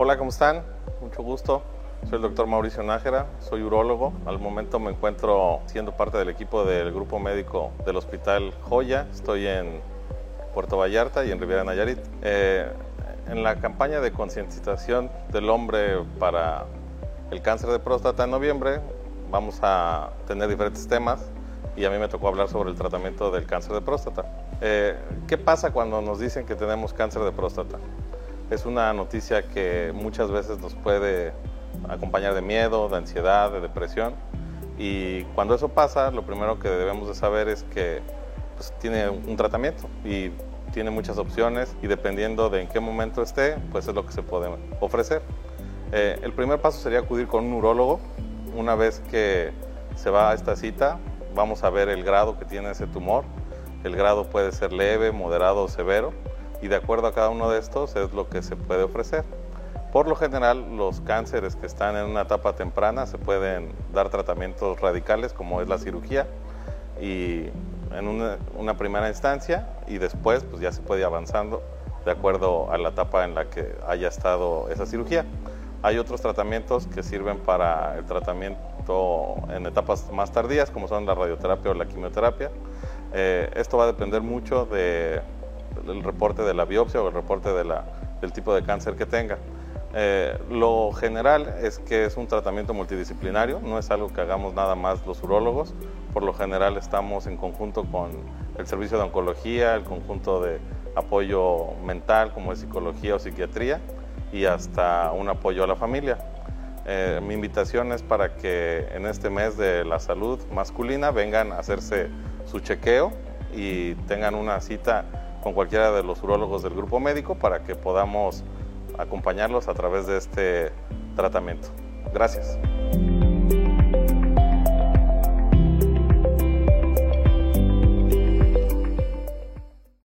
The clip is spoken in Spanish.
Hola, ¿cómo están? Mucho gusto. Soy el doctor Mauricio Nájera, soy urólogo. Al momento me encuentro siendo parte del equipo del grupo médico del Hospital Joya. Estoy en Puerto Vallarta y en Riviera Nayarit. Eh, en la campaña de concientización del hombre para el cáncer de próstata en noviembre vamos a tener diferentes temas y a mí me tocó hablar sobre el tratamiento del cáncer de próstata. Eh, ¿Qué pasa cuando nos dicen que tenemos cáncer de próstata? Es una noticia que muchas veces nos puede acompañar de miedo, de ansiedad, de depresión. Y cuando eso pasa, lo primero que debemos de saber es que pues, tiene un tratamiento y tiene muchas opciones y dependiendo de en qué momento esté, pues es lo que se puede ofrecer. Eh, el primer paso sería acudir con un urólogo. Una vez que se va a esta cita, vamos a ver el grado que tiene ese tumor. El grado puede ser leve, moderado o severo y de acuerdo a cada uno de estos es lo que se puede ofrecer. Por lo general, los cánceres que están en una etapa temprana se pueden dar tratamientos radicales como es la cirugía y en una, primera instancia y después pues ya se puede ir avanzando de acuerdo a la etapa en la que haya estado esa cirugía. Hay otros tratamientos que sirven para el tratamiento en etapas más tardías como son la radioterapia o la quimioterapia. Eh, esto va a depender mucho de el reporte de la biopsia o el reporte de la, del tipo de cáncer que tenga. Eh, lo general es que es un tratamiento multidisciplinario, no es algo que hagamos nada más los urólogos, por lo general estamos en conjunto con el servicio de oncología, el conjunto de apoyo mental como es psicología o psiquiatría y hasta un apoyo a la familia. Eh, mi invitación es para que en este mes de la salud masculina vengan a hacerse su chequeo y tengan una cita con cualquiera de los urólogos del grupo médico para que podamos acompañarlos a través de este tratamiento. Gracias.